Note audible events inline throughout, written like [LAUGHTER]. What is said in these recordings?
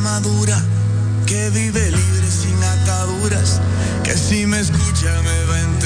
madura, que vive libre sin ataduras, que si me escucha me va.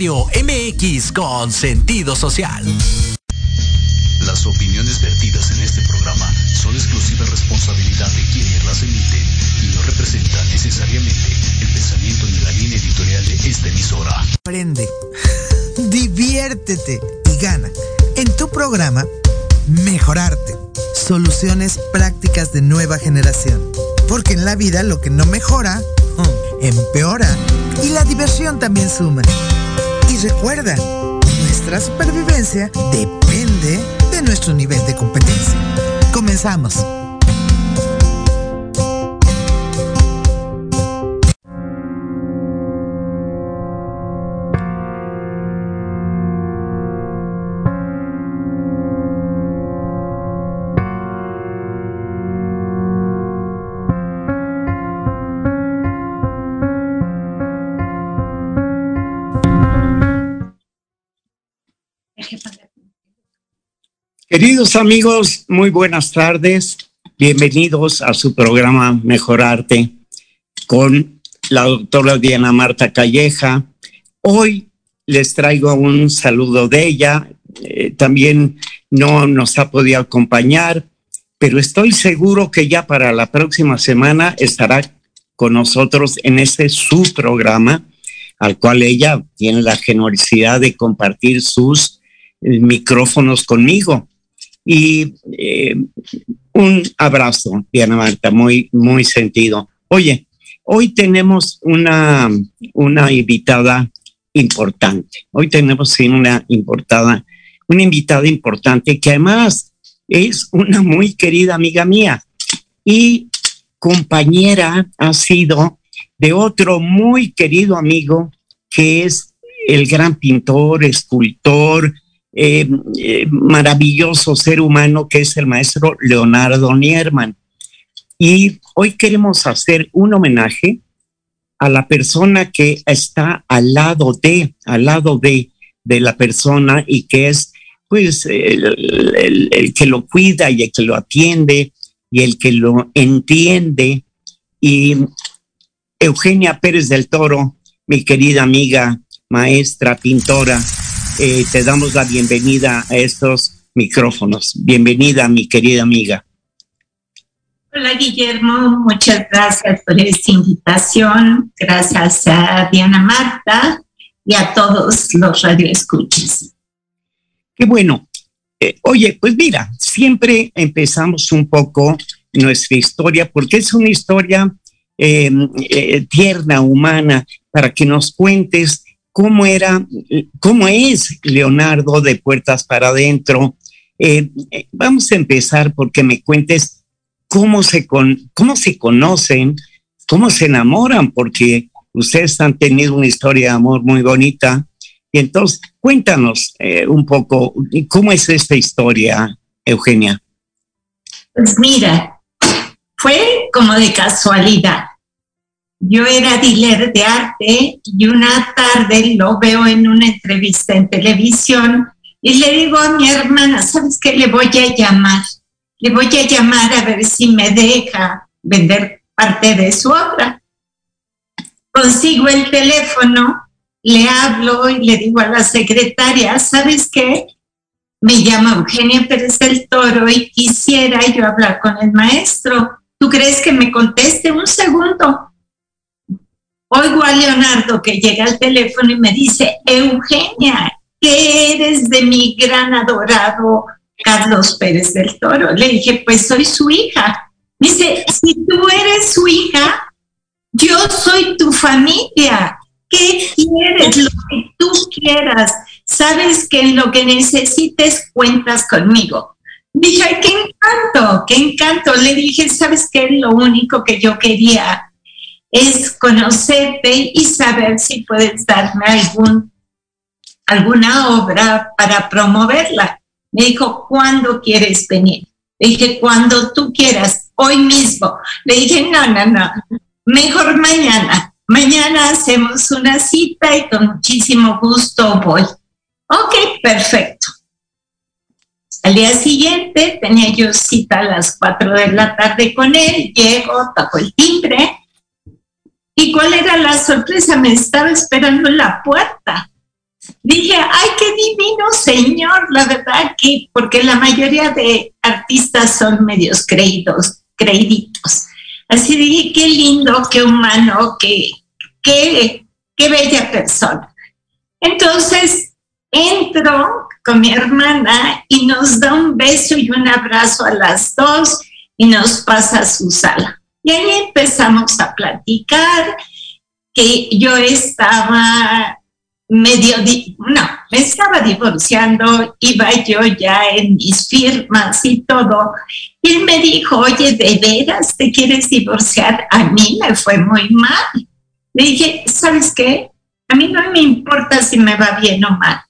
Radio MX con sentido social. Las opiniones vertidas en este programa son exclusiva responsabilidad de quienes las emiten y no representan necesariamente el pensamiento ni la línea editorial de esta emisora. Aprende, [LAUGHS] diviértete y gana. En tu programa, Mejorarte. Soluciones prácticas de nueva generación. Porque en la vida lo que no mejora, [LAUGHS] empeora. Y la diversión también suma. Recuerda, nuestra supervivencia depende de nuestro nivel de competencia. Comenzamos. Queridos amigos, muy buenas tardes. Bienvenidos a su programa Mejorarte con la doctora Diana Marta Calleja. Hoy les traigo un saludo de ella. Eh, también no nos ha podido acompañar, pero estoy seguro que ya para la próxima semana estará con nosotros en este su programa, al cual ella tiene la generosidad de compartir sus micrófonos conmigo. Y eh, un abrazo, Diana Marta, muy, muy sentido. Oye, hoy tenemos una, una invitada importante. Hoy tenemos una importada, una invitada importante que además es una muy querida amiga mía y compañera ha sido de otro muy querido amigo que es el gran pintor, escultor, eh, eh, maravilloso ser humano que es el maestro Leonardo Nierman. Y hoy queremos hacer un homenaje a la persona que está al lado de, al lado de de la persona y que es pues el, el- el que lo cuida y el que lo atiende y el que lo entiende. Y Eugenia Pérez del Toro, mi querida amiga, maestra, pintora, eh, te damos la bienvenida a estos micrófonos. Bienvenida, mi querida amiga. Hola Guillermo, muchas gracias por esta invitación. Gracias a Diana Marta y a todos los radioescuchas. Qué bueno. Eh, oye, pues mira, siempre empezamos un poco nuestra historia porque es una historia eh, eh, tierna, humana, para que nos cuentes cómo era, cómo es Leonardo de Puertas para Adentro. Eh, eh, vamos a empezar porque me cuentes cómo se, cómo se conocen, cómo se enamoran, porque ustedes han tenido una historia de amor muy bonita. Y entonces, cuéntanos eh, un poco cómo es esta historia, Eugenia. Pues mira, fue como de casualidad. Yo era dealer de arte y una tarde lo veo en una entrevista en televisión y le digo a mi hermana, ¿sabes qué? Le voy a llamar. Le voy a llamar a ver si me deja vender parte de su obra. Consigo el teléfono, le hablo y le digo a la secretaria, ¿sabes qué? Me llama Eugenia Pérez del Toro y quisiera yo hablar con el maestro. ¿Tú crees que me conteste un segundo? Oigo a Leonardo que llega al teléfono y me dice, Eugenia, ¿qué eres de mi gran adorado Carlos Pérez del Toro? Le dije, pues soy su hija. Dice, si tú eres su hija, yo soy tu familia. ¿Qué quieres? Lo que tú quieras. Sabes que en lo que necesites cuentas conmigo. Dije, ay, qué encanto, qué encanto. Le dije, ¿sabes qué? Lo único que yo quería es conocerte y saber si puedes darme algún, alguna obra para promoverla. Me dijo, ¿cuándo quieres venir? Le dije, cuando tú quieras, hoy mismo. Le dije, no, no, no, mejor mañana. Mañana hacemos una cita y con muchísimo gusto voy. Ok, perfecto. Al día siguiente tenía yo cita a las 4 de la tarde con él, llego, toco el timbre. ¿Y cuál era la sorpresa? Me estaba esperando en la puerta. Dije, ay, qué divino señor, la verdad que, porque la mayoría de artistas son medios creídos, creíditos. Así dije, qué lindo, qué humano, qué, qué, qué bella persona. Entonces, entro con mi hermana y nos da un beso y un abrazo a las dos y nos pasa a su sala. Y ahí empezamos a platicar que yo estaba medio, di- no, me estaba divorciando, iba yo ya en mis firmas y todo. Y él me dijo, oye, ¿de veras te quieres divorciar? A mí me fue muy mal. Le dije, ¿sabes qué? A mí no me importa si me va bien o mal.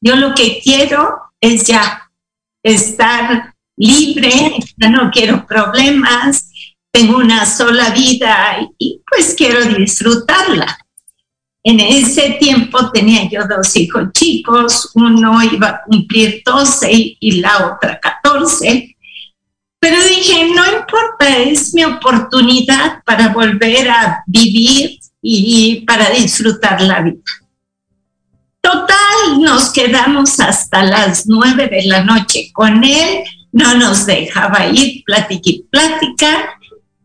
Yo lo que quiero es ya estar libre, ya no quiero problemas, tengo una sola vida y pues quiero disfrutarla. En ese tiempo tenía yo dos hijos chicos, uno iba a cumplir 12 y, la otra 14, pero dije, no importa, es mi oportunidad para volver a vivir y para disfrutar la vida. Total, nos quedamos hasta las nueve de la noche con él, no nos dejaba ir, plática plática,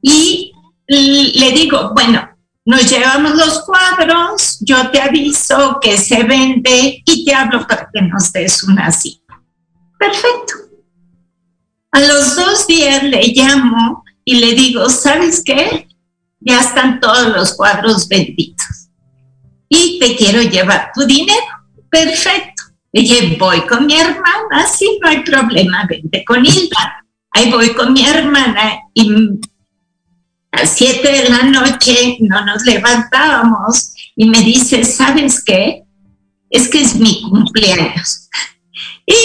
y le digo, bueno, nos llevamos los cuadros, yo te aviso que se vende y te hablo para que nos des una cita. Perfecto. A los dos días le llamo y le digo, ¿sabes qué? Ya están todos los cuadros vendidos. Y te quiero llevar tu dinero. Perfecto. Le dije, voy con mi hermana, sí, no hay problema, vente con Hilda. Ahí voy con mi hermana y a las 7 de la noche no nos levantábamos y me dice, ¿sabes qué? Es que es mi cumpleaños. Y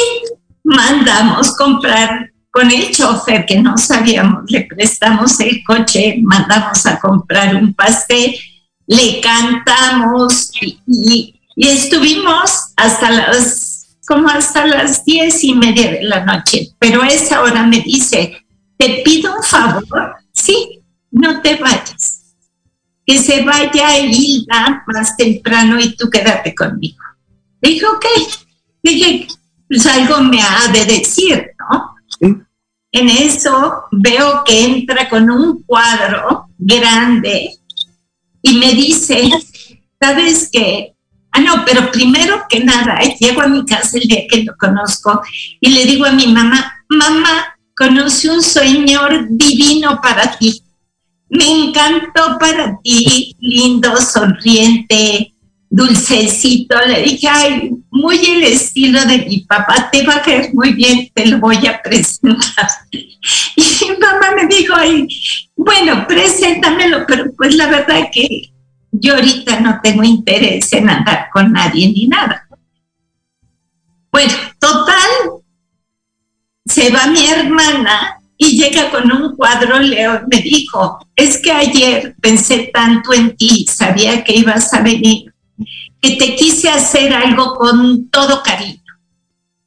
mandamos comprar con el chofer que no sabíamos, le prestamos el coche, mandamos a comprar un pastel, le cantamos y, y Y estuvimos hasta las, como hasta las diez y media de la noche. Pero a esa hora me dice, te pido un favor, sí, no te vayas. Que se vaya Hilda más temprano y tú quédate conmigo. Dije, ok. Dije, pues algo me ha de decir, ¿no? En eso veo que entra con un cuadro grande y me dice, ¿sabes qué? Ah, no, pero primero que nada, llego a mi casa el día que lo conozco y le digo a mi mamá, mamá, conocí un señor divino para ti. Me encantó para ti, lindo, sonriente, dulcecito. Le dije, ay, muy el estilo de mi papá, te va a caer muy bien, te lo voy a presentar. [LAUGHS] Y mi mamá me dijo, ay, bueno, preséntamelo, pero pues la verdad que yo ahorita no tengo interés en andar con nadie ni nada. Bueno, total, se va mi hermana y llega con un cuadro, Leo, me dijo, es que ayer pensé tanto en ti, sabía que ibas a venir, que te quise hacer algo con todo cariño,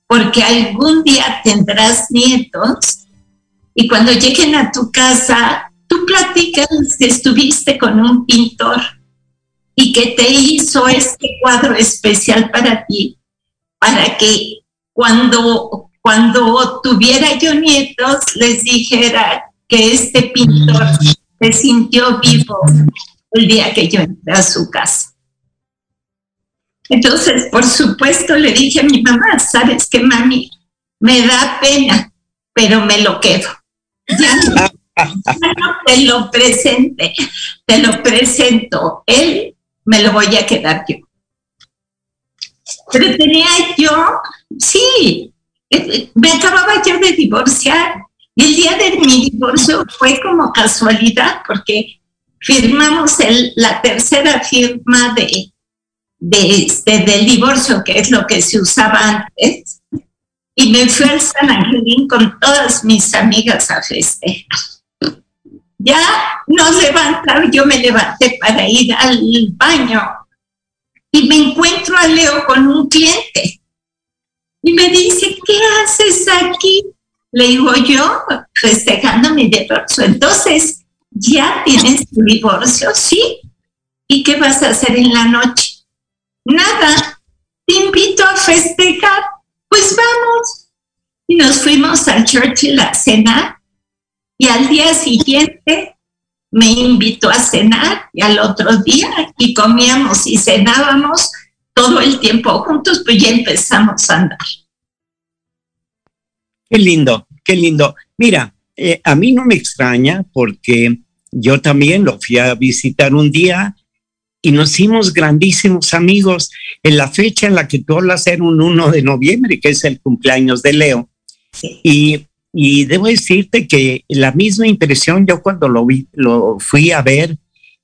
porque algún día tendrás nietos y cuando lleguen a tu casa, tú platicas que estuviste con un pintor y que te hizo este cuadro especial para ti, para que cuando, cuando tuviera yo nietos les dijera que este pintor se sintió vivo el día que yo entré a su casa. Entonces, por supuesto, le dije a mi mamá, ¿sabes qué, mami? Me da pena, pero me lo quedo. Ya no, te lo presente, te lo presento. Él me lo voy a quedar yo. Pero tenía yo, sí, me acababa yo de divorciar. Y el día de mi divorcio fue como casualidad, porque firmamos el, la tercera firma de, este, del divorcio, que es lo que se usaba antes. Y me fui al San Angelín con todas mis amigas a festejar. Ya nos levantaron, yo me levanté para ir al baño y me encuentro a Leo con un cliente. Y me dice, ¿qué haces aquí? Le digo yo, festejando mi divorcio. Entonces, ¿ya tienes tu divorcio? Sí. ¿Y qué vas a hacer en la noche? Nada. Te invito a festejar. Pues vamos. Y nos fuimos al Churchill a cenar y al día siguiente me invitó a cenar y al otro día y comíamos y cenábamos todo el tiempo juntos, pues ya empezamos a andar. Qué lindo, qué lindo. Mira, eh, a mí no me extraña porque yo también lo fui a visitar un día y nos hicimos grandísimos amigos. En la fecha en la que tú hablas era un 1 de noviembre, que es el cumpleaños de Leo. Y y debo decirte que la misma impresión yo cuando lo vi, lo fui a ver,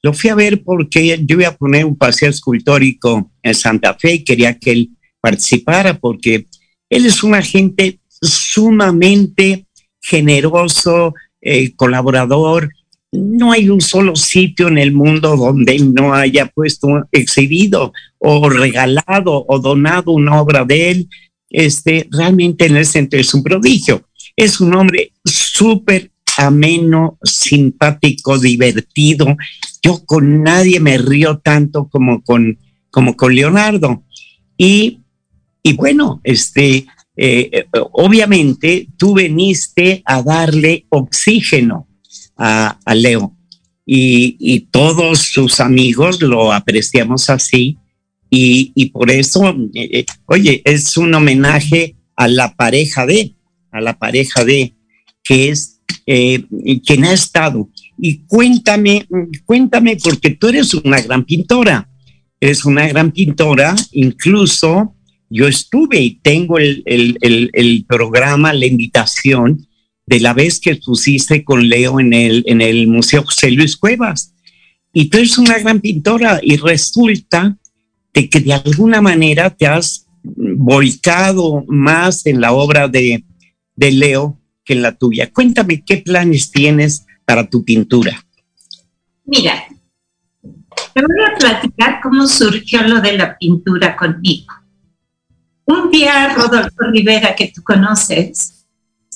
lo fui a ver porque yo iba a poner un paseo escultórico en Santa Fe y quería que él participara porque él es un agente sumamente generoso, eh, colaborador. No hay un solo sitio en el mundo donde no haya puesto, exhibido o regalado o donado una obra de él. Este, realmente en ese sentido es un prodigio. Es un hombre súper ameno, simpático, divertido. Yo con nadie me río tanto como con, como con Leonardo. Y, y bueno, este, eh, obviamente tú veniste a darle oxígeno a, a Leo y, y, todos sus amigos lo apreciamos así y, y por eso, eh, eh oye, es un homenaje a la pareja de, a la pareja de, que es eh, ha estado. Y cuéntame, cuéntame, porque tú eres una gran pintora, eres una gran pintora, incluso yo estuve y tengo el, el, el, el programa, la invitación de la vez que pusiste con Leo en el, en el Museo José Luis Cuevas. Y tú eres una gran pintora y resulta de que de alguna manera te has volcado más en la obra de, de Leo que la tuya. Cuéntame qué planes tienes para tu pintura. Mira, te voy a platicar cómo surgió lo de la pintura conmigo. Un día Rodolfo Rivera, que tú conoces,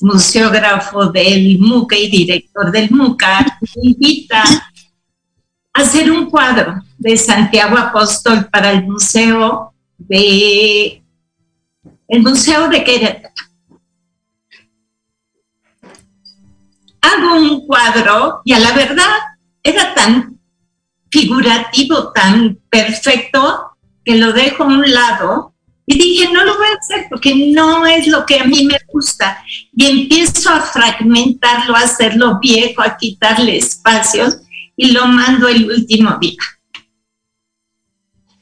museógrafo del MUCA y director del MUCA, me invita a hacer un cuadro de Santiago Apóstol para el museo de el museo de Querétaro. Hago un cuadro y a la verdad era tan figurativo, tan perfecto, que lo dejo a un lado y dije, no lo voy a hacer porque no es lo que a mí me gusta. Y empiezo a fragmentarlo, a hacerlo viejo, a quitarle espacios y lo mando el último día.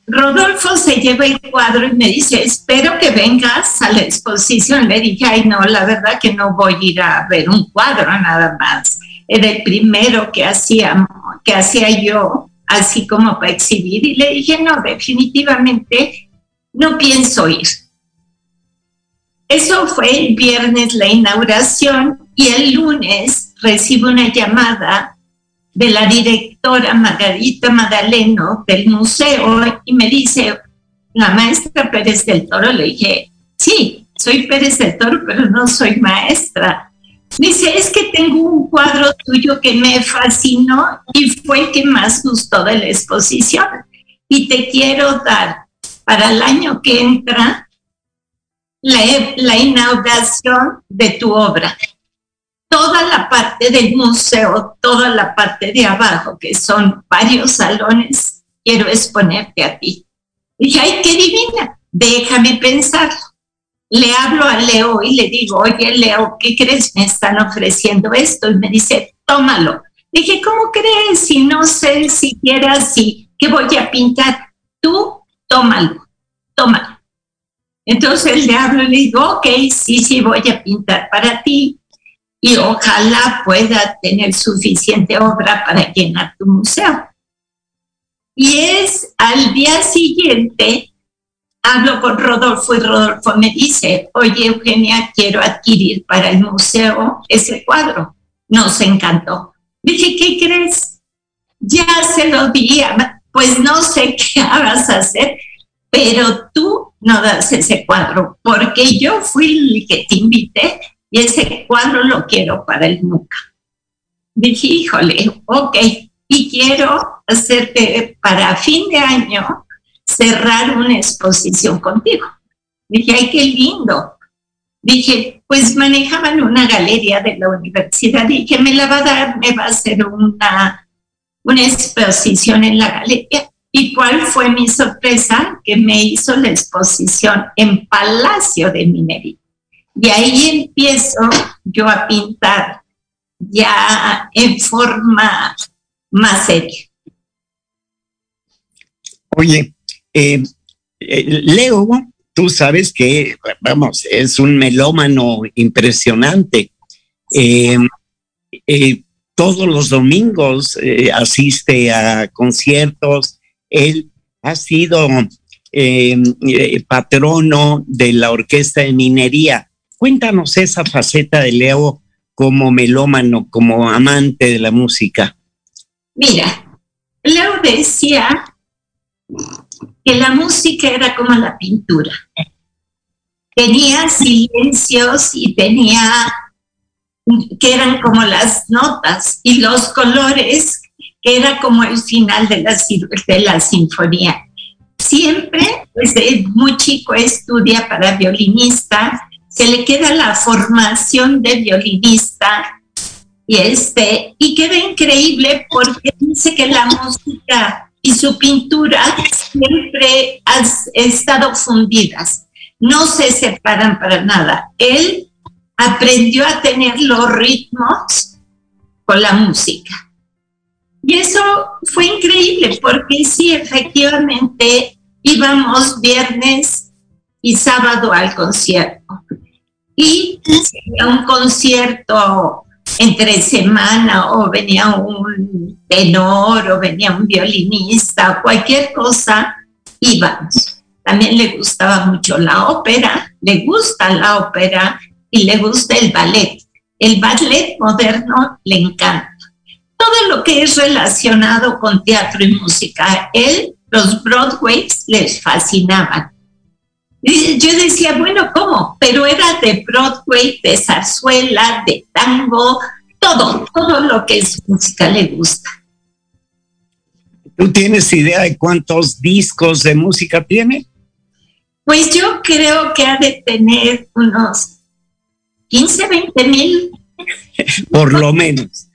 Rodolfo se lleva el cuadro y me dice, espero que vengas a la exposición. Le dije, ay, no, la verdad que no voy a ir a ver un cuadro nada más. Era el primero que hacía, que hacía yo, así como para exhibir. Y le dije, no, definitivamente no pienso ir. Eso fue el viernes la inauguración y el lunes recibo una llamada de la directora Margarita Madaleno del museo y me dice, la maestra Pérez del Toro, le dije, sí, soy Pérez del Toro, pero no soy maestra. Dice, es que tengo un cuadro tuyo que me fascinó y fue el que más gustó de la exposición. Y te quiero dar para el año que entra la, la inauguración de tu obra toda la parte del museo, toda la parte de abajo, que son varios salones, quiero exponerte a ti. dije, ay, qué divina, déjame pensarlo. Le hablo a Leo y le digo, oye, Leo, ¿qué crees? Me están ofreciendo esto. Y me dice, tómalo. Dije, ¿cómo crees? Si no sé siquiera si, ¿qué voy a pintar? Tú, tómalo, tómalo. Entonces le hablo y le digo, ok, sí, sí, voy a pintar para ti y ojalá pueda tener suficiente obra para llenar tu museo. Y es al día siguiente, hablo con Rodolfo y Rodolfo me dice, oye Eugenia, quiero adquirir para el museo ese cuadro. Nos encantó. Dije, ¿qué crees? Ya se lo di, pues no sé [LAUGHS] qué vas a hacer, pero tú no das ese cuadro, porque yo fui el que te invité y ese cuadro lo quiero para el MUCA. Dije, híjole, ok, y quiero hacerte para fin de año cerrar una exposición contigo. Dije, ay, qué lindo. Dije, pues manejaban una galería de la universidad. Dije, me la va a dar, me va a hacer una, una exposición en la galería. ¿Y cuál fue mi sorpresa? Que me hizo la exposición en Palacio de Minería. Y ahí empiezo yo a pintar ya en forma más seria. Oye, eh, eh, Leo, tú sabes que, vamos, es un melómano impresionante. Eh, todos los domingos asiste a conciertos. Él ha sido patrono de la Orquesta de Minería. Cuéntanos esa faceta de Leo como melómano, como amante de la música. Mira, Leo decía que la música era como la pintura. Tenía silencios y tenía que eran como las notas y los colores que era como el final de la, de la sinfonía. Siempre, desde muy chico, estudia para violinista se le queda la formación de violinista y este y queda increíble porque dice que la música y su pintura siempre han estado fundidas, no se separan para nada. Él aprendió a tener los ritmos con la música. Y eso fue increíble porque sí, efectivamente íbamos viernes y sábado al concierto y venía un concierto entre semana o venía un tenor o venía un violinista cualquier cosa, íbamos. También le gustaba mucho la ópera, le gusta la ópera y le gusta el ballet. El ballet moderno le encanta. Todo lo que es relacionado con teatro y música, él los Broadways les fascinaban. Yo decía, bueno, ¿cómo? Pero era de Broadway, de zarzuela, de tango, todo, todo lo que es música le gusta. ¿Tú tienes idea de cuántos discos de música tiene? Pues yo creo que ha de tener unos 15, 20 mil. [LAUGHS] Por lo menos.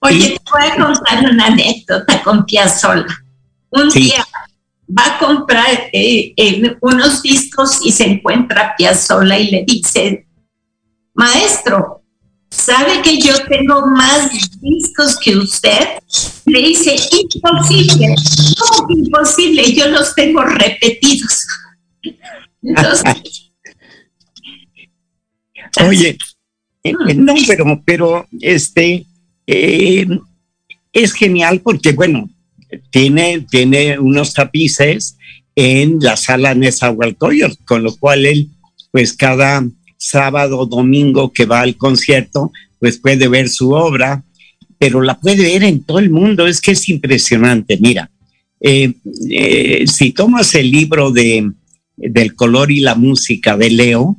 Oye, te voy a contar una anécdota con Piazzolla. Un Sí. día va a comprar eh, eh, unos discos y se encuentra Piazzolla y le dice, maestro, ¿sabe que yo tengo más discos que usted? Le dice, imposible. ¿Cómo que imposible? Yo los tengo repetidos. [LAUGHS] Entonces, [LAUGHS] Oye, eh, eh, no, pero, pero este es genial porque, bueno, tiene, tiene unos tapices en la sala Nezahualcóyotl, con lo cual él, pues cada sábado, domingo que va al concierto, pues puede ver su obra, pero la puede ver en todo el mundo, es que es impresionante. Mira, eh, eh, si tomas el libro de, del color y la música de Leo,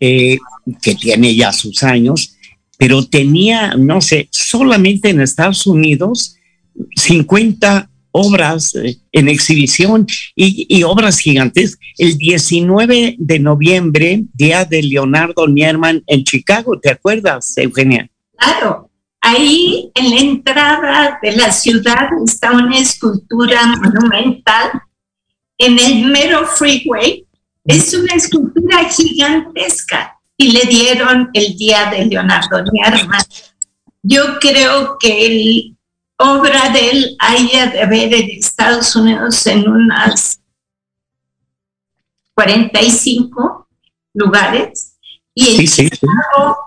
eh, que tiene ya sus años, pero tenía, no sé, solamente en Estados Unidos 50 obras eh, en exhibición y, y obras gigantes. El 19 de noviembre, día de Leonardo Nierman en Chicago, ¿te acuerdas, Eugenia? Claro, ahí en la entrada de la ciudad está una escultura monumental en el mero freeway. Es una escultura gigantesca y le dieron el día de Leonardo Nierman. Yo creo que el obra de él haya de haber en Estados Unidos en unas 45 lugares y en Sí, sí,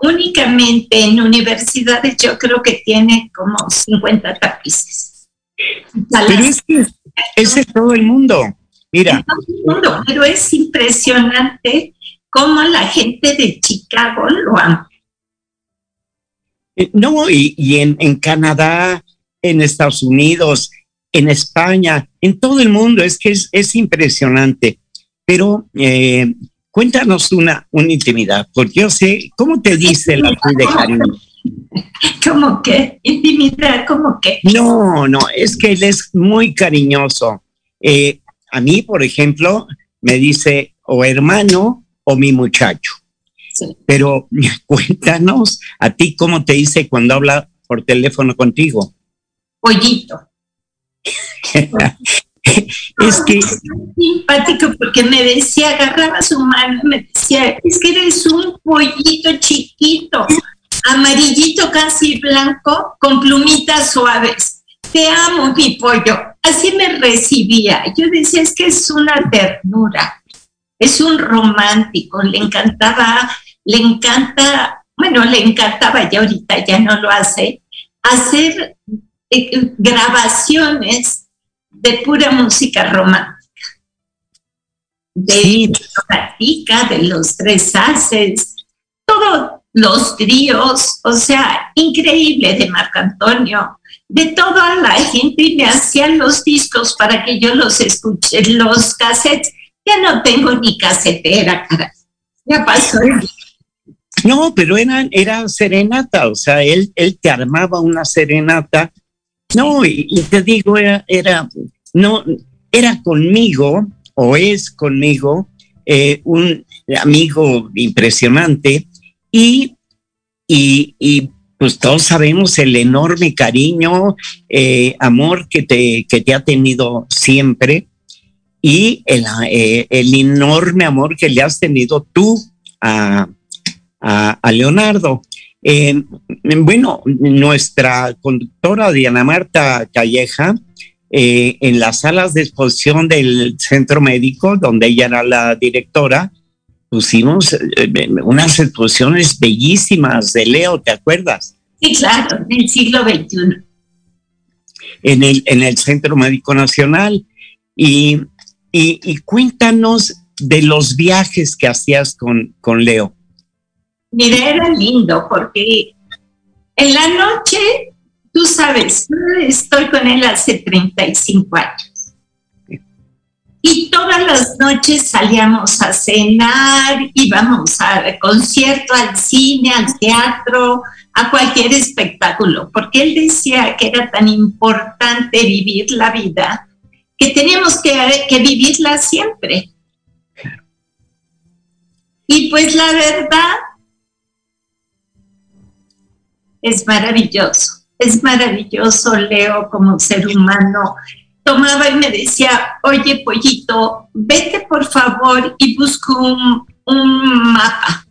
únicamente en universidades yo creo que tiene como 50 tapices. Pero es que es de todo el mundo. Mira, En todo el mundo, pero es impresionante cómo la gente de Chicago lo ama. Eh, No, y, y en, en Canadá, en Estados Unidos, en España, en todo el mundo, es que es, es impresionante. Pero eh, cuéntanos una, una intimidad, porque yo sé, ¿cómo te dice la ley de cariño? [LAUGHS] Como que intimidad, como que No, no, es que él es muy cariñoso. Eh, a mí, por ejemplo, me dice o hermano o mi muchacho. Sí. Pero [LAUGHS] cuéntanos a ti cómo te dice cuando habla por teléfono contigo. Pollito. [LAUGHS] es que simpático porque me decía, agarraba su mano me decía, es que eres un pollito chiquito, amarillito casi blanco, con plumitas suaves. Te amo, mi pollo. Así me recibía. Yo decía, es que es una ternura, es un romántico, le encantaba, le encanta, bueno, le encantaba, ya ahorita ya no lo hace, hacer grabaciones de pura música romántica. De Sí. De los tres haces, todos los tríos, o sea, increíble de Marco Antonio, de toda la gente y me hacían los discos para que yo los escuche, los cassettes. Ya no tengo ni casetera, cara. Ya pasó. no, pero era, era serenata, o sea, él, él te armaba una serenata. No, y, y te digo, era, era, no, era conmigo, o es conmigo, eh, un amigo impresionante, y, y, y, pues todos sabemos el enorme cariño, eh, amor que te, que te ha tenido siempre y el, eh, el, enorme amor que le has tenido tú a, a, a Leonardo. Eh, bueno, nuestra conductora Diana Marta Calleja, eh, en las salas de exposición del centro médico, donde ella era la directora, pusimos eh, unas exposiciones bellísimas de Leo, ¿te acuerdas? Sí, claro, del siglo XXI. En el, en el Centro Médico Nacional. Y, y, y cuéntanos de los viajes que hacías con, con Leo. Mira, era lindo porque en la noche, tú sabes, estoy con él hace 35 años. Y todas las noches salíamos a cenar, íbamos al concierto, al cine, al teatro, a cualquier espectáculo, porque él decía que era tan importante vivir la vida que teníamos que, que vivirla siempre. Y pues la verdad es maravilloso, es maravilloso Leo como ser humano. Tomaba y me decía, oye pollito, vete por favor y busca un, mapa,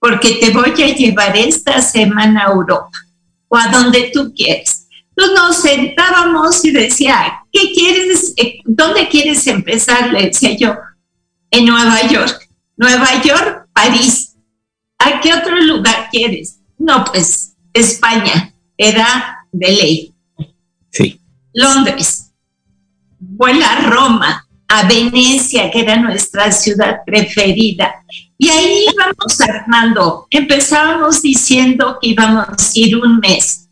porque te voy a llevar esta semana a Europa o a donde tú quieres. Entonces nos sentábamos y decía, ¿qué quieres? Eh, ¿Dónde quieres empezar? Le decía yo, en Nueva York. Nueva York, París. ¿A qué otro lugar quieres? No, pues España. Era de ley. Sí. Londres. Vuela a Roma, a Venecia, que era nuestra ciudad preferida. Y ahí íbamos armando. Empezábamos diciendo que íbamos a ir un mes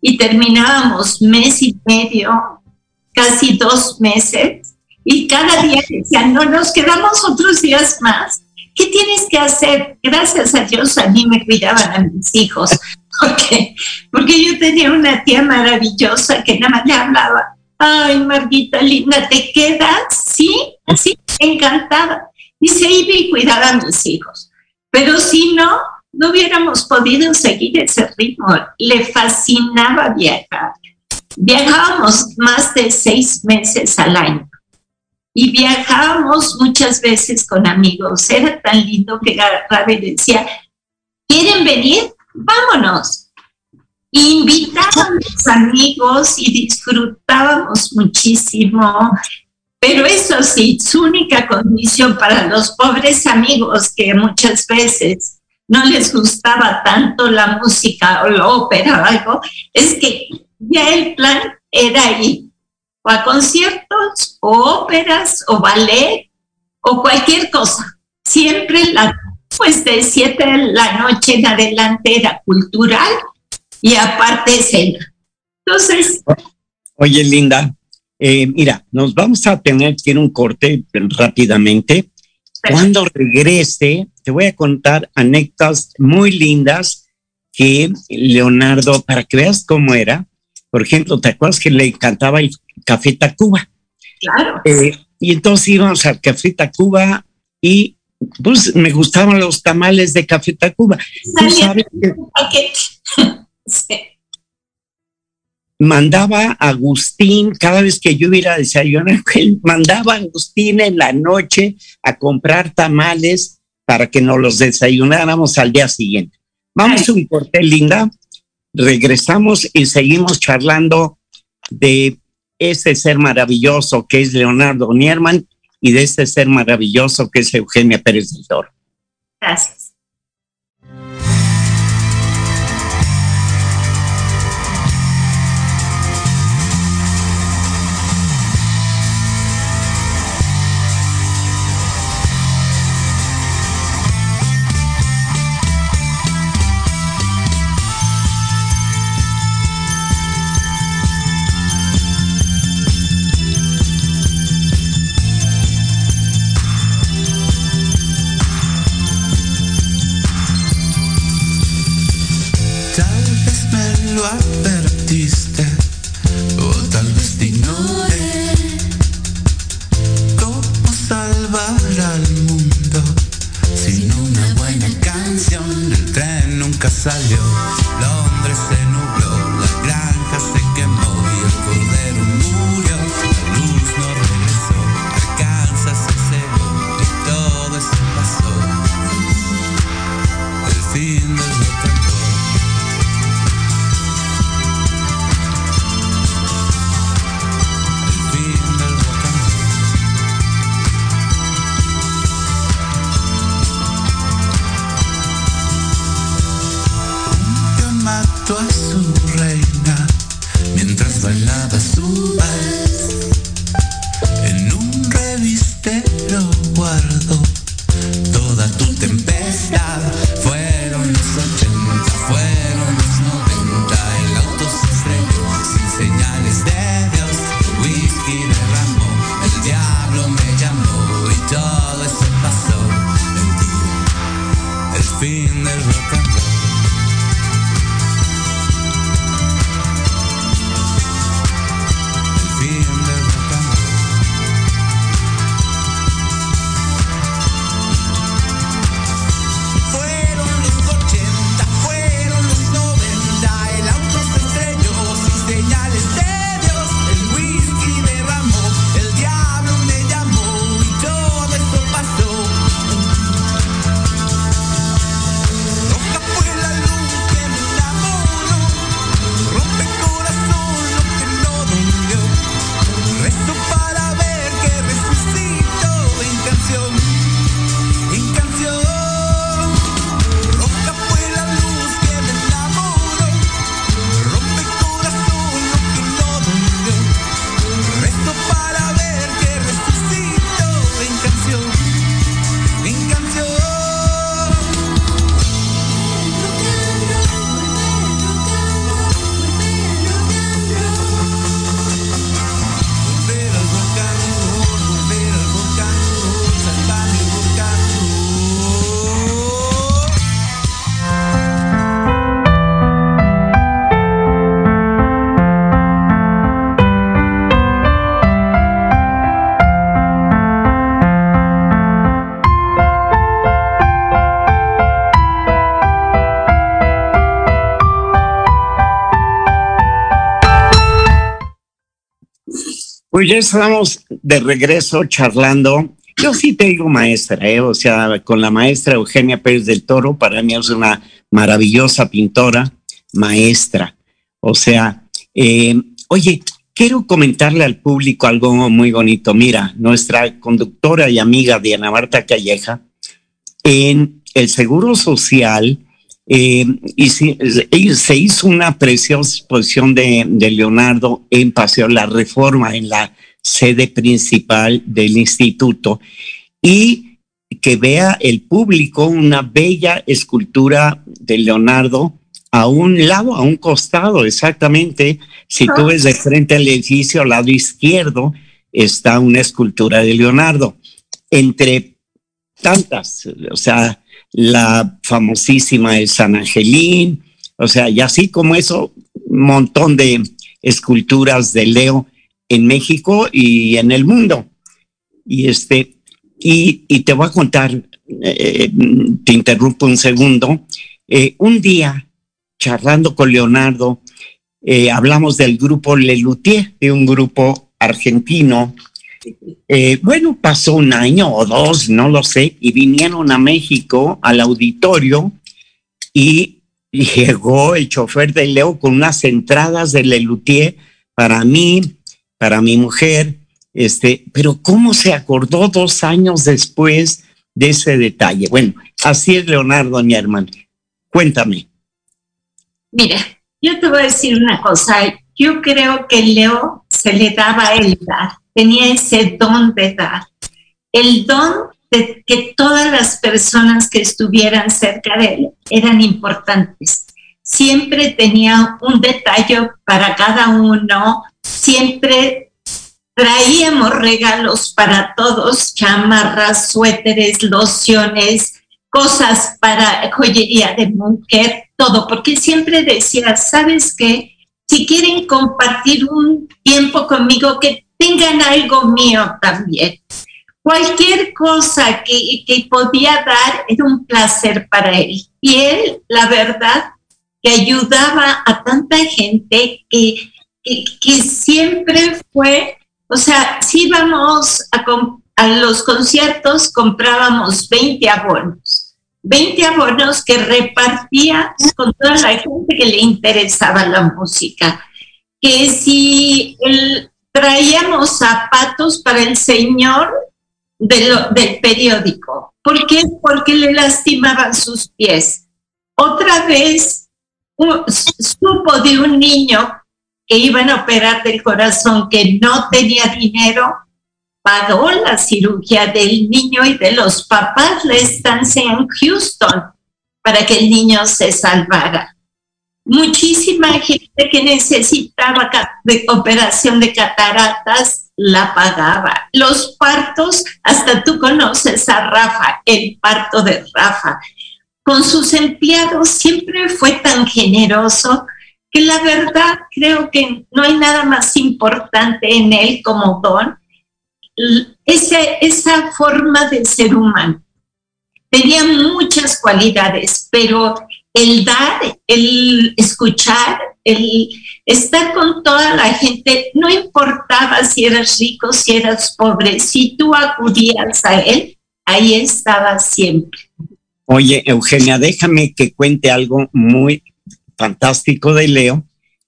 y terminábamos mes y medio, casi dos meses, y cada día decían, no, nos quedamos otros días más. ¿Qué tienes que hacer? Gracias a Dios a mí me cuidaban a mis hijos, porque, porque yo tenía una tía maravillosa que nada más le hablaba, ay, Marguita linda, ¿te quedas? Sí, sí, encantada. Y se iba y cuidaba a mis hijos. Pero si no, no hubiéramos podido seguir ese ritmo. Le fascinaba viajar. Viajábamos más de seis meses al año y viajábamos muchas veces con amigos. Era tan lindo que agarraba decía, ¿quieren venir? Vámonos. Invitábamos amigos y disfrutábamos muchísimo. Pero eso sí, su única condición para los pobres amigos que muchas veces no les gustaba tanto la música o la ópera o algo, es que ya el plan era ir o a conciertos o óperas o ballet o cualquier cosa. Siempre la, pues de siete de la noche en adelante era cultural y aparte cena. Entonces... Oye, Linda, eh, mira, nos vamos a tener que ir un corte rápidamente. Cuando regrese, te voy a contar anécdotas muy lindas que Leonardo, para que veas cómo era, por ejemplo, ¿te acuerdas que le encantaba el Café Tacuba? Claro. Eh, y entonces íbamos al Café Tacuba y pues me gustaban los tamales de Café Tacuba. ¿Tú sabes que [LAUGHS] sí. mandaba a Agustín, cada vez que yo iba a desayunar, él mandaba a Agustín en la noche a comprar tamales para que nos los desayunáramos al día siguiente. Vamos a un corte, Linda. Regresamos y seguimos charlando de ese ser maravilloso que es Leonardo Nierman y de este ser maravilloso que es Eugenia Pérez del Toro. Gracias. Lo advertiste, o tal vez ignoré. Ya estamos de regreso charlando. Yo sí te digo maestra, ¿eh? o sea, con la maestra Eugenia Pérez del Toro, para mí es una maravillosa pintora, maestra. O sea, eh, oye, quiero comentarle al público algo muy bonito. Mira, nuestra conductora y amiga Diana Marta Calleja, en el Seguro Social, eh, y se, hizo una preciosa exposición de, Leonardo en Paseo La Reforma, en la sede principal del instituto, y que vea el público una bella escultura de Leonardo a un lado, a un costado, exactamente. Si tú ves de frente al edificio, al lado izquierdo, está una escultura de Leonardo. Entre tantas, o sea, la famosísima de San Angelín, o sea, y así como eso, un montón de esculturas de Leo en México y en el mundo. Y este, y, te voy a contar, eh, te interrumpo un segundo, eh, un día charlando con Leonardo, eh, hablamos del grupo Lelutier, de un grupo argentino bueno, pasó un año o dos, no lo sé, y vinieron a México al auditorio y llegó el chofer de Leo con unas entradas de Lelutier para mí, para mi mujer, este, pero ¿cómo se acordó dos años después de ese detalle? Bueno, así es Leonardo, mi hermano. Cuéntame. Mira, yo te voy a decir una cosa. Yo creo que Leo se le daba el dar tenía ese don de dar, el don de que todas las personas que estuvieran cerca de él eran importantes. Siempre tenía un detalle para cada uno, siempre traíamos regalos para todos, chamarras, suéteres, lociones, cosas para joyería de mujer, todo, porque siempre decía, ¿sabes qué? Si quieren compartir un tiempo conmigo, que tengan algo mío también. Cualquier cosa que, que podía dar era un placer para él. Y él, la verdad, que ayudaba a tanta gente que, que, siempre fue, o sea, si íbamos a, a los conciertos, comprábamos 20 abonos. 20 abonos que repartía con toda la gente que le interesaba la música. Que si el, traíamos zapatos para el señor del periódico. ¿Por qué? Porque le lastimaban sus pies. Otra vez supo de un niño que iban a operar del corazón, que no tenía dinero, pagó la cirugía del niño y de los papás la estancia en Houston para que el niño se salvara muchísima gente que necesitaba de operación de cataratas la pagaba. Los partos, hasta tú conoces a Rafa, el parto de Rafa. Con sus empleados siempre fue tan generoso que la verdad creo que no hay nada más importante en él como don, esa, esa forma de ser humano. Tenía muchas cualidades, pero el dar, el escuchar, el estar con toda la gente, no importaba si eras rico, si eras pobre, si tú acudías a él, ahí estaba siempre. Oye, Eugenia, déjame que cuente algo muy fantástico de Leo.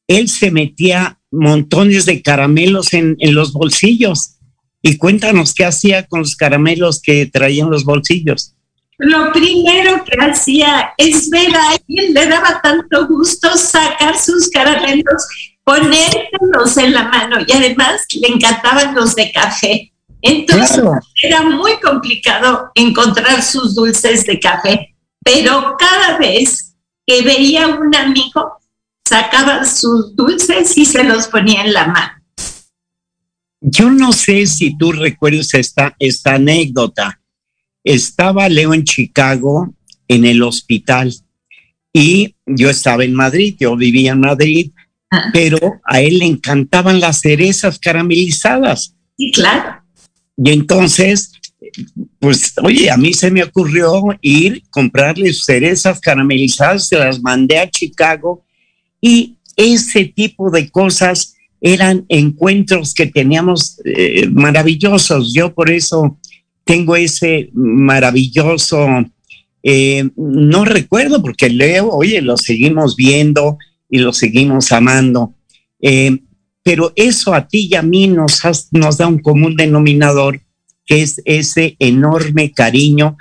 Él se metía montones de caramelos en, en los bolsillos. Y cuéntanos qué hacía con los caramelos que traían los bolsillos lo primero que hacía es ver a alguien, le daba tanto gusto sacar sus caramelos, ponérselos en la mano y además le encantaban los de café. Entonces era muy complicado encontrar sus dulces de café, pero cada vez que veía un amigo, sacaba sus dulces y se los ponía en la mano. Yo no sé si tú recuerdas esta, esta anécdota estaba Leo en Chicago en el hospital y yo estaba en Madrid, yo vivía en Madrid, ah. pero a él le encantaban las cerezas caramelizadas. Sí, claro. Y entonces, pues, oye, a mí se me ocurrió ir, comprarle cerezas caramelizadas, se las mandé a Chicago y ese tipo de cosas eran encuentros que teníamos eh, maravillosos. Yo por eso tengo ese maravilloso, eh, no recuerdo porque Leo, oye, lo seguimos viendo y lo seguimos amando. Eh, pero eso a ti y a mí nos, da un común denominador, es ese enorme cariño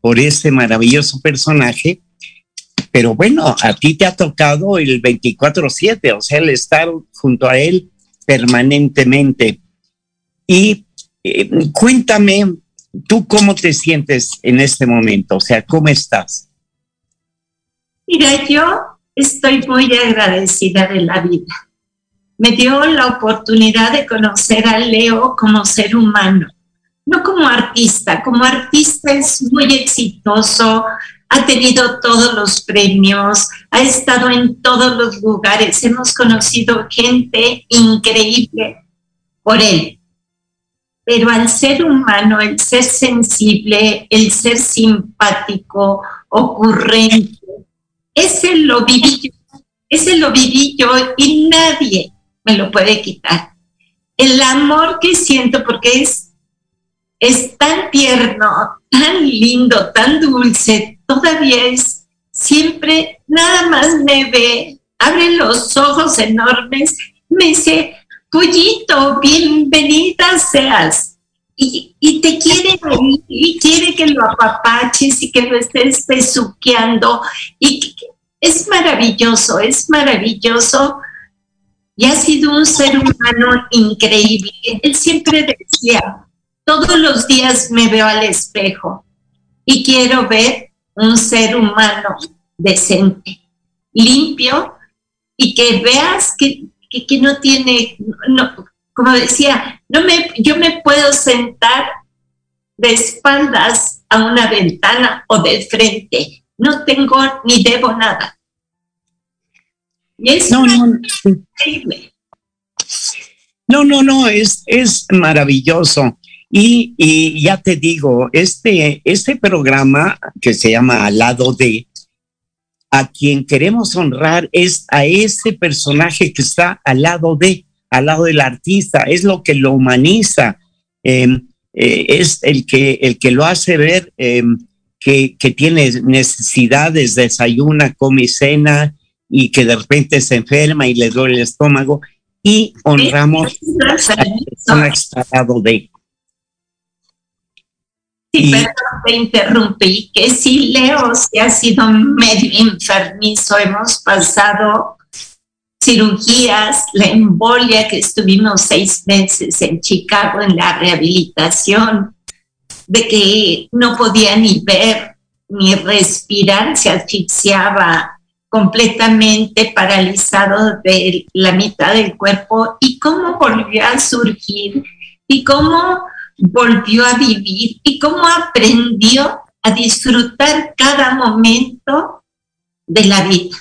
por ese maravilloso personaje. Pero bueno, a ti te ha tocado el 24/7, o sea, el estar junto a él permanentemente. Y eh, cuéntame, ¿tú cómo te sientes en este momento? O sea, ¿cómo estás? Mira, yo estoy muy agradecida de la vida me dio la oportunidad de conocer a Leo como ser humano, no como artista. Como artista es muy exitoso, ha tenido todos los premios, ha estado en todos los lugares, hemos conocido gente increíble por él. Pero al ser humano, el ser sensible, el ser simpático, ocurrente, ese lo viví yo, ese lo viví yo y nadie, me lo puede quitar. El amor que siento, porque es, es tan tierno, tan lindo, tan dulce, todavía es siempre, nada más me ve, abre los ojos enormes, me dice, Pollito, bienvenida seas. Y, y, te quiere y quiere que lo apapaches y que lo estés besuqueando. Y es maravilloso, es maravilloso y ha sido un ser humano increíble. Él siempre decía, todos los días me veo al espejo y quiero ver un ser humano decente, limpio y que veas que, que, no tiene, no, como decía, no me, yo me puedo sentar de espaldas a una ventana o de frente. No tengo ni debo nada. no, no, no, no, no, es, es maravilloso. Y, y, ya te digo, este, este programa que se llama Al lado de, a quien queremos honrar es a ese personaje que está al lado de, al lado del artista, es lo que lo humaniza, em, eh, es el que, el que lo hace ver em, que, que, tiene necesidades, desayuna, come, cena, y que de repente se enferma y le duele el estómago. Y honramos a la persona que de. Sí, perdón, te interrumpí, que sí, Leo se ha sido medio enfermizo, hemos pasado cirugías, la embolia que estuvimos seis meses en Chicago en la rehabilitación, de que no podía ni ver ni respirar, se asfixiaba completamente paralizado de la mitad del cuerpo. Y cómo volvió a surgir y cómo volvió a vivir y cómo aprendió a disfrutar cada momento de la vida.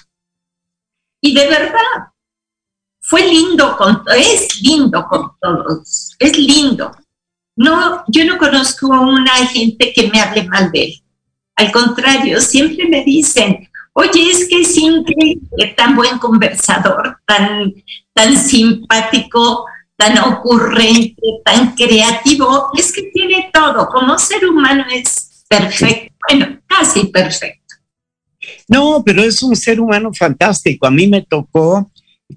Y de verdad, fue lindo con es lindo con todos, es lindo. No, yo no conozco a una gente que me hable mal de él. Al contrario, siempre me dicen, Oye, es que es increíble, tan buen conversador, tan, tan simpático, tan ocurrente, tan creativo. Es que tiene todo. Como ser humano es perfecto. Bueno, casi perfecto. No, pero es un ser humano fantástico. A mí me tocó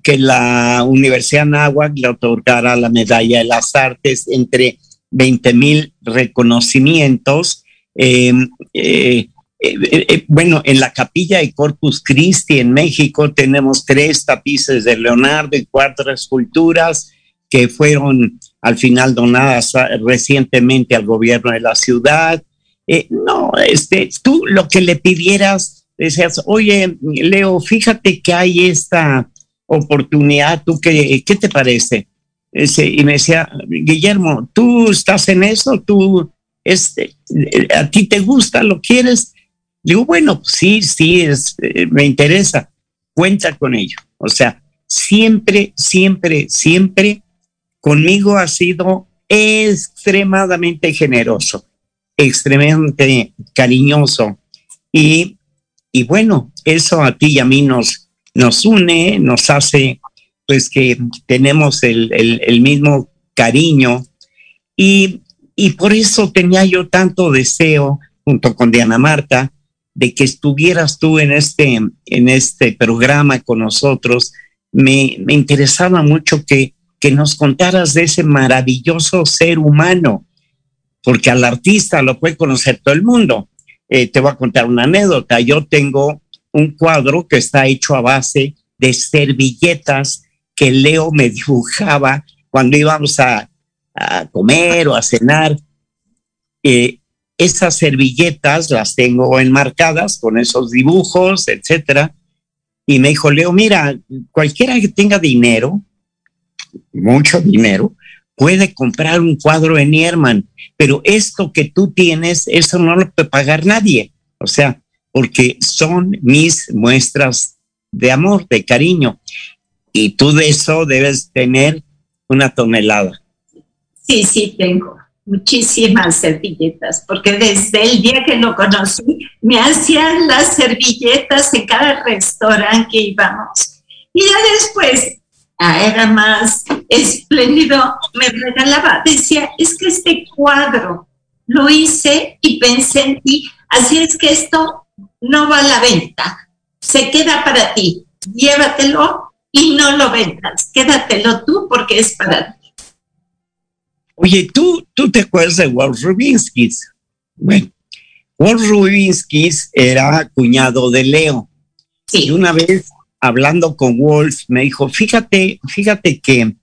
que la Universidad Nahuac le otorgara la medalla de las artes entre 20 mil reconocimientos. Eh, eh, eh, eh, bueno, en la capilla de Corpus Christi en México tenemos tres tapices de Leonardo y cuatro esculturas que fueron al final donadas recientemente al gobierno de la ciudad. no, este, tú lo que le pidieras, decías, oye, Leo, fíjate que hay esta oportunidad, ¿tú qué, qué te parece? y me decía, Guillermo, tú estás en eso, tú, este, a ti te gusta, lo quieres, Digo, bueno, sí, sí, es, eh, me interesa, cuenta con ello. O sea, siempre, siempre, siempre conmigo ha sido extremadamente generoso, extremadamente cariñoso. Y, y bueno, eso a ti y a mí nos, nos une, nos hace pues que tenemos el, el, mismo cariño y, y por eso tenía yo tanto deseo, junto con Diana Marta, de que estuvieras tú en este, en este programa con nosotros. Me, me interesaba mucho que, que nos contaras de ese maravilloso ser humano, porque al artista lo puede conocer todo el mundo. Eh, te voy a contar una anécdota. Yo tengo un cuadro que está hecho a base de servilletas que Leo me dibujaba cuando íbamos a, a comer o a cenar. Eh, esas servilletas las tengo enmarcadas con esos dibujos, etcétera. Y me dijo, Leo, mira, cualquiera que tenga dinero, mucho dinero, puede comprar un cuadro en Nierman, pero esto que tú tienes, eso no lo puede pagar nadie. O sea, porque son mis muestras de amor, de cariño. Y tú de eso debes tener una tonelada. Sí, sí, tengo muchísimas servilletas, porque desde el día que lo conocí, me hacían las servilletas en cada restaurante que íbamos. Y ya después, era más espléndido, me regalaba, decía, es que este cuadro lo hice y pensé en ti, así es que esto no va a la venta, se queda para ti, llévatelo y no lo vendas, quédatelo tú porque es para ti. Oye, ¿tú, tú te acuerdas de Walt Rubinsky? Bueno, Walt Rubinsky era cuñado de Leo. Sí. Y una vez hablando con Wolf, me dijo, fíjate, fíjate que,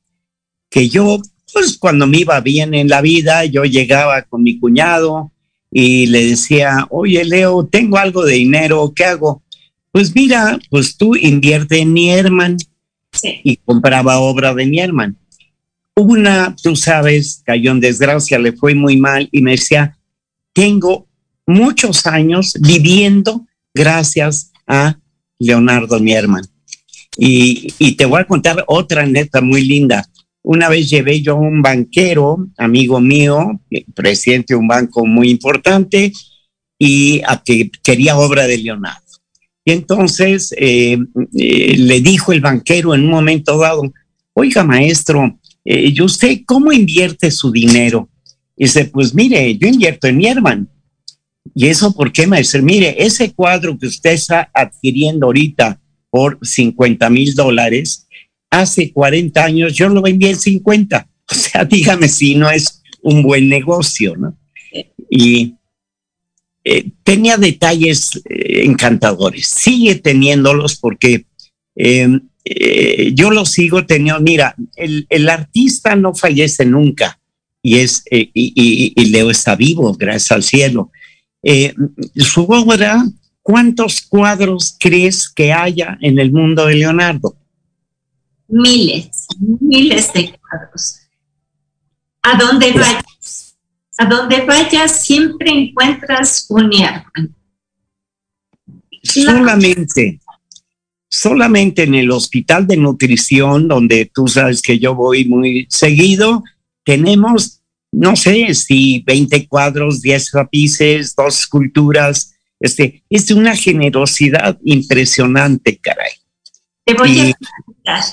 que yo, pues cuando me iba bien en la vida, yo llegaba con mi cuñado y le decía, oye Leo, tengo algo de dinero, ¿qué hago? Pues mira, pues tú invierte en Nierman Sí. y compraba obra de Nierman. Una, tú sabes, cayó en desgracia, le fue muy mal y me decía, tengo muchos años viviendo gracias a Leonardo Nierman. Y, y te voy a contar otra neta muy linda. Una vez llevé yo a un banquero, amigo mío, presidente de un banco muy importante, y a que quería obra de Leonardo. Y entonces eh, eh, le dijo el banquero en un momento dado, oiga maestro, eh, ¿y usted cómo invierte su dinero? Y dice, pues mire, yo invierto en Nierman. ¿Y eso por qué, maestro? Mire, ese cuadro que usted está adquiriendo ahorita por 50 mil dólares, hace 40 años yo lo vendí en 50. [LAUGHS] O sea, dígame si no es un buen negocio, ¿no? Y eh, tenía detalles eh, encantadores. Sigue teniéndolos porque eh, eh, yo los sigo teniendo. Mira, el, artista no fallece nunca y es y Leo está vivo, gracias al cielo. Eh, su obra, ¿cuántos cuadros crees que haya en el mundo de Leonardo? miles, miles de cuadros. A donde vayas, a donde vayas siempre encuentras un Nierman. Solamente, solamente en el hospital de nutrición, donde tú sabes que yo voy muy seguido, tenemos, no sé si 20 cuadros, 10 tapices, dos esculturas. Este, es de una generosidad impresionante, caray. Te voy a contar.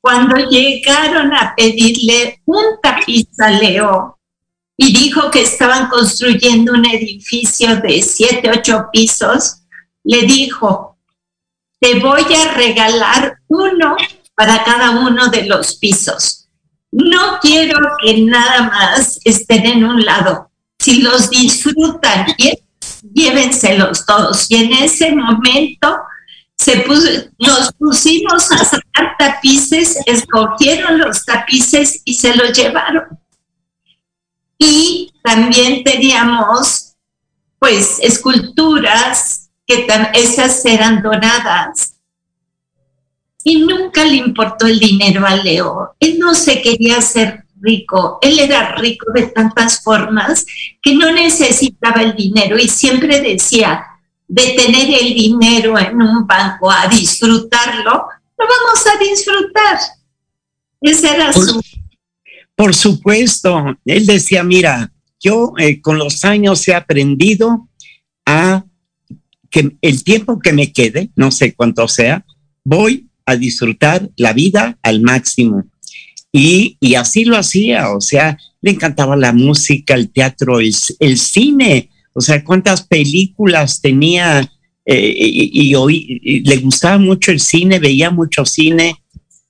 Cuando llegaron a pedirle un tapiz a Leo y dijo que estaban construyendo un edificio de siete, ocho pisos, le dijo, te voy a regalar uno para cada uno de los pisos. No quiero que nada más estén en un lado. Si los disfrutan llévenselos todos. Y en ese momento se puso, nos pusimos a sacar tapices, escogieron los tapices y se los llevaron. Y también teníamos, pues, esculturas que esas eran donadas. Y nunca le importó el dinero a Leo. Él no se quería hacer rico. Él era rico de tantas formas que no necesitaba el dinero y siempre decía, de tener el dinero en un banco a disfrutarlo, lo vamos a disfrutar. Ese era Por- su... Por supuesto, él decía, mira, yo eh, con los años he aprendido a que el tiempo que me quede, no sé cuánto sea, voy a disfrutar la vida al máximo. Y, y así lo hacía, o sea, le encantaba la música, el teatro, el, cine, o sea, cuántas películas tenía eh, y, y, le gustaba mucho el cine, veía mucho cine,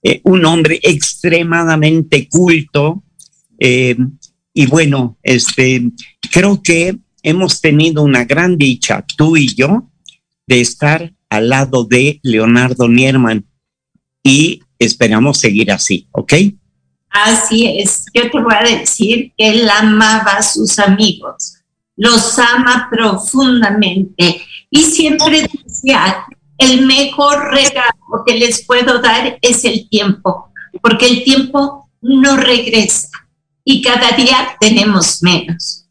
eh, un hombre extremadamente culto. Eh, y bueno, este, creo que hemos tenido una gran dicha, tú y yo, de estar al lado de Leonardo Nierman y esperamos seguir así, ¿ok? Así es, yo te voy a decir que él amaba a sus amigos, los ama profundamente y siempre decía, el mejor regalo que les puedo dar es el tiempo, porque el tiempo no regresa y cada día tenemos menos.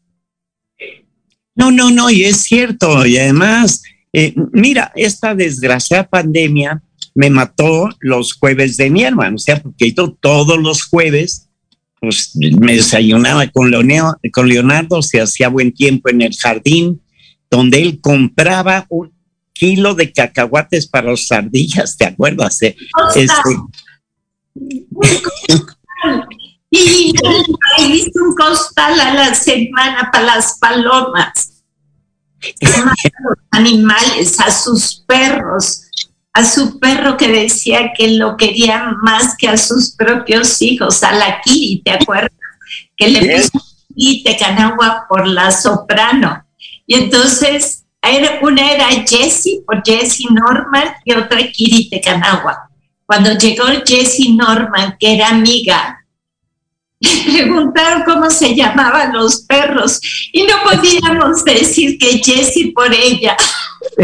No, no, no, y es cierto, y además, eh, mira, esta desgraciada pandemia me mató los jueves de mi hermano, o sea, porque yo todos los jueves, pues me desayunaba con Leonardo, con Leonardo, se hacía buen tiempo en el jardín, donde él compraba un kilo de cacahuates para los sardillas, ¿te acuerdas? Eh, este, [LAUGHS] y hizo un costal a la semana para las palomas. a [LAUGHS] los animales, a sus perros, a su perro que decía que lo quería más que a sus propios hijos, a la Kiri, ¿te acuerdas? Que le puso Kiri Canagua por la soprano. Y entonces, una era Jessie, por Jessie Norman, y otra Kiri Canagua. Cuando llegó Jessie Norman, que era amiga preguntaron cómo se llamaban los perros y no podíamos decir que Jessie por ella. [LAUGHS]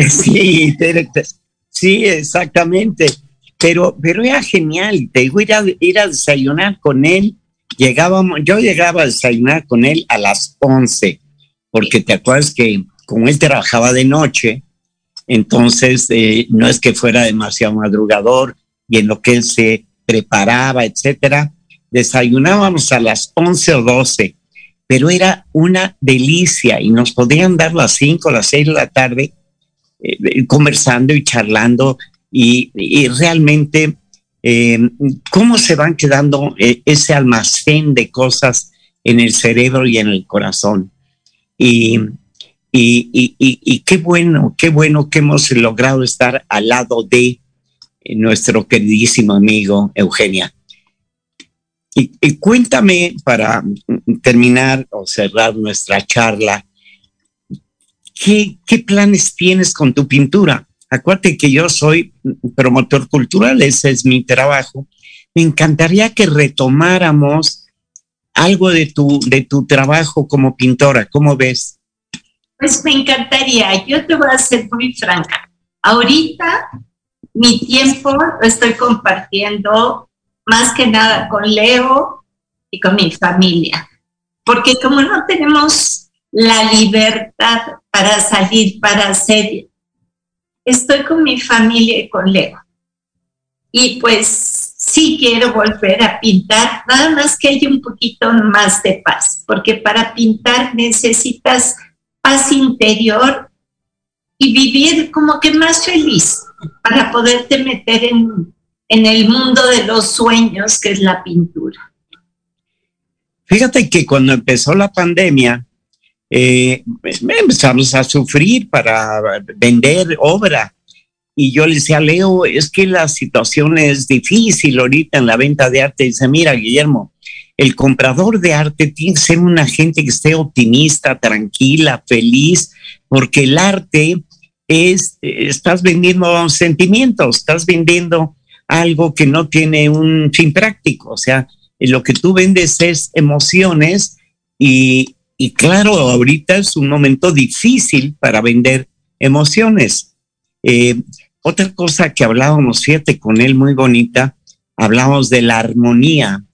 Sí, sí, exactamente. Pero, pero era genial. Te digo, ir a, ir a desayunar con él. Llegábamos, yo llegaba a desayunar con él a las 11, porque te acuerdas que como él trabajaba de noche, entonces eh, no es que fuera demasiado madrugador y en lo que él se preparaba, etcétera, desayunábamos a las 11 o 12, pero era una delicia y nos podían dar las 5 o las 6 de la tarde eh, conversando y charlando y, realmente eh, cómo se van quedando eh, ese almacén de cosas en el cerebro y en el corazón. Y, y, y, qué bueno, qué bueno que hemos logrado estar al lado de nuestro queridísimo amigo Eugenia. Y, cuéntame para terminar o cerrar nuestra charla, ¿qué, ¿qué, planes tienes con tu pintura? Acuérdate que yo soy promotor cultural, ese es mi trabajo. Me encantaría que retomáramos algo de tu, de tu trabajo como pintora. ¿Cómo ves? Pues me encantaría. Yo te voy a ser muy franca. Ahorita mi tiempo lo estoy compartiendo más que nada con Leo y con mi familia. Porque como no tenemos la libertad para salir, para hacer, estoy con mi familia y con Leo. Y pues sí quiero volver a pintar, nada más que haya un poquito más de paz, porque para pintar necesitas paz interior y vivir como que más feliz para poderte meter en en el mundo de los sueños que es la pintura. Fíjate que cuando empezó la pandemia, eh, empezamos a sufrir para vender obra. Y yo le decía, Leo, es que la situación es difícil ahorita en la venta de arte. dice, mira, Guillermo, el comprador de arte tiene que ser una gente que esté optimista, tranquila, feliz, porque el arte es, estás vendiendo sentimientos, estás vendiendo algo que no tiene un fin práctico. O sea, lo que tú vendes es emociones y, y claro, ahorita es un momento difícil para vender emociones. Eh, otra cosa que hablábamos, fíjate con él muy bonita, hablábamos de la armonía,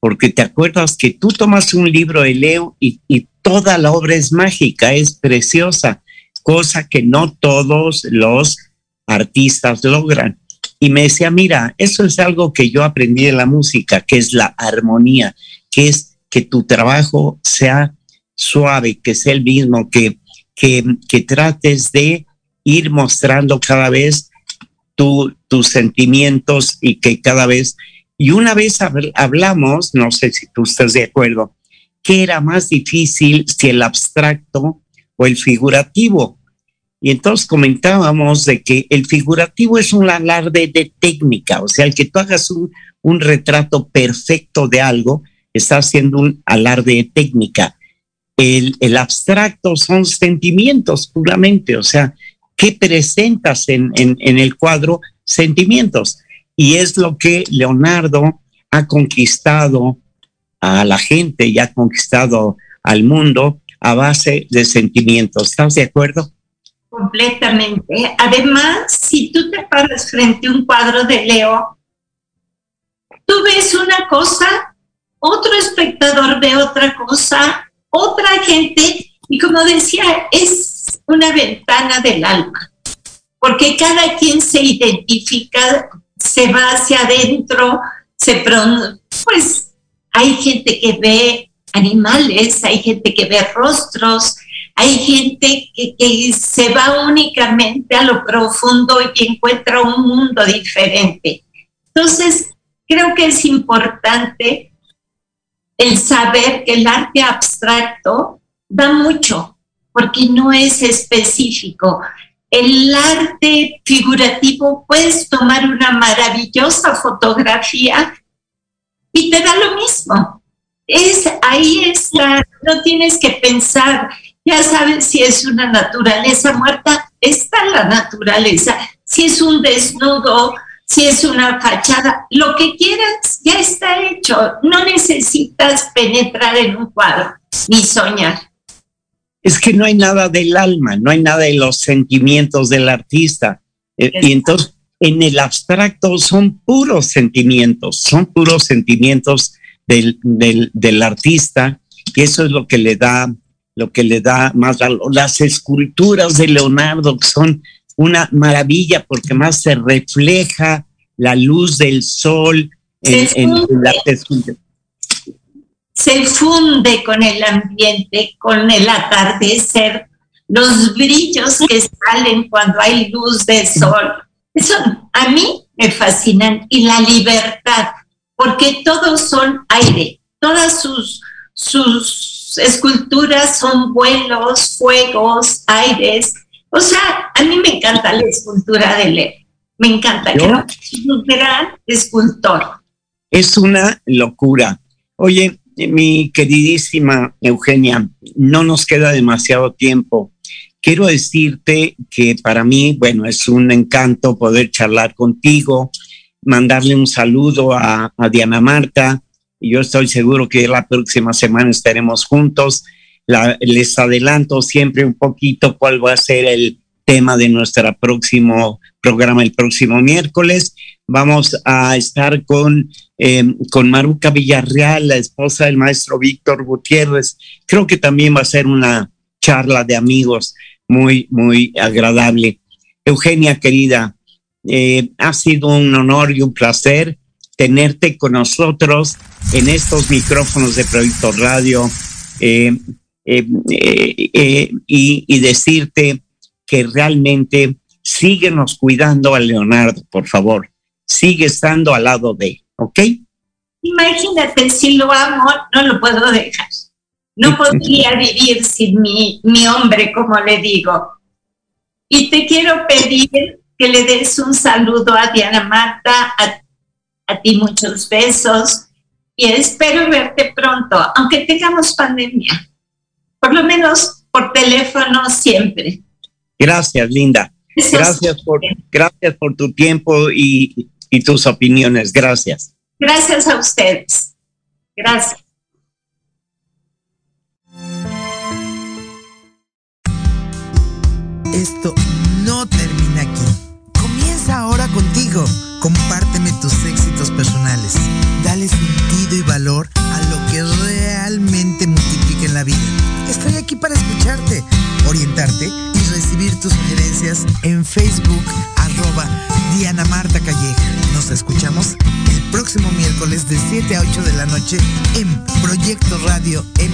porque te acuerdas que tú tomas un libro de Leo y, y toda la obra es mágica, es preciosa, cosa que no todos los artistas logran. Y me decía, mira, eso es algo que yo aprendí de la música, que es la armonía, que es que tu trabajo sea suave, que sea el mismo, que, que, que trates de ir mostrando cada vez tus sentimientos y que cada vez, y una vez hablamos, no sé si tú estás de acuerdo, que era más difícil si el abstracto o el figurativo. Y entonces comentábamos de que el figurativo es un alarde de técnica, o sea, el que tú hagas un, un retrato perfecto de algo, está haciendo un alarde de técnica. El, abstracto son sentimientos puramente, o sea, ¿qué presentas en, en, en el cuadro? Sentimientos. Y es lo que Leonardo ha conquistado a la gente y ha conquistado al mundo a base de sentimientos. ¿Estás de acuerdo? Completamente. Además, si tú te paras frente a un cuadro de Leo, tú ves una cosa, otro espectador ve otra cosa, otra gente, y como decía, es una ventana del alma, porque cada quien se identifica, se va hacia adentro, se pues hay gente que ve animales, hay gente que ve rostros, hay gente que, que, se va únicamente a lo profundo y encuentra un mundo diferente. Entonces, creo que es importante el saber que el arte abstracto da mucho, porque no es específico. El arte figurativo puedes tomar una maravillosa fotografía y te da lo mismo. Es, ahí está, no tienes que pensar, ya sabes si es una naturaleza muerta, está la naturaleza. Si es un desnudo, si es una fachada, lo que quieras ya está hecho. No necesitas penetrar en un cuadro ni soñar. Es que no hay nada del alma, no hay nada de los sentimientos del artista. Eh, y entonces, en el abstracto son puros sentimientos, son puros sentimientos del, del, del artista, y eso es lo que le da, lo que le da más valor. Las esculturas de Leonardo son una maravilla porque más se refleja la luz del sol en, en, en la escultura se funde con el ambiente, con el atardecer, los brillos que salen cuando hay luz de sol. Eso a mí me fascinan y la libertad, porque todos son aire, todas sus, sus esculturas son vuelos, fuegos, aires. O sea, a mí me encanta la escultura de Leo, me encanta, creo que es un gran escultor. Es una locura. Oye, mi queridísima Eugenia, no nos queda demasiado tiempo. Quiero decirte que para mí, bueno, es un encanto poder charlar contigo, mandarle un saludo a, a Diana Marta. Yo estoy seguro que la próxima semana estaremos juntos. La, les adelanto siempre un poquito cuál va a ser el tema de nuestro próximo programa el próximo miércoles. Vamos a estar con, eh, con Maruca Villarreal, la esposa del maestro Víctor Gutiérrez. Creo que también va a ser una charla de amigos muy, muy agradable. Eugenia, querida, eh, ha sido un honor y un placer tenerte con nosotros en estos micrófonos de Proyecto Radio eh, eh, y, y decirte que realmente síguenos cuidando a Leonardo, por favor. Sigue estando al lado de, ¿ok? Imagínate, si lo amo, no lo puedo dejar. No [LAUGHS] podría vivir sin mi, mi hombre, como le digo. Y te quiero pedir que le des un saludo a Diana Marta, a, a ti muchos besos y espero verte pronto, aunque tengamos pandemia. Por lo menos por teléfono siempre. Gracias, Linda. Gracias por, gracias por tu tiempo y, y tus opiniones. Gracias. Gracias a ustedes. Gracias. Esto no termina aquí. Comienza ahora contigo. Compárteme tus éxitos personales. Dale sentido y valor a en Proyecto Radio MX.com.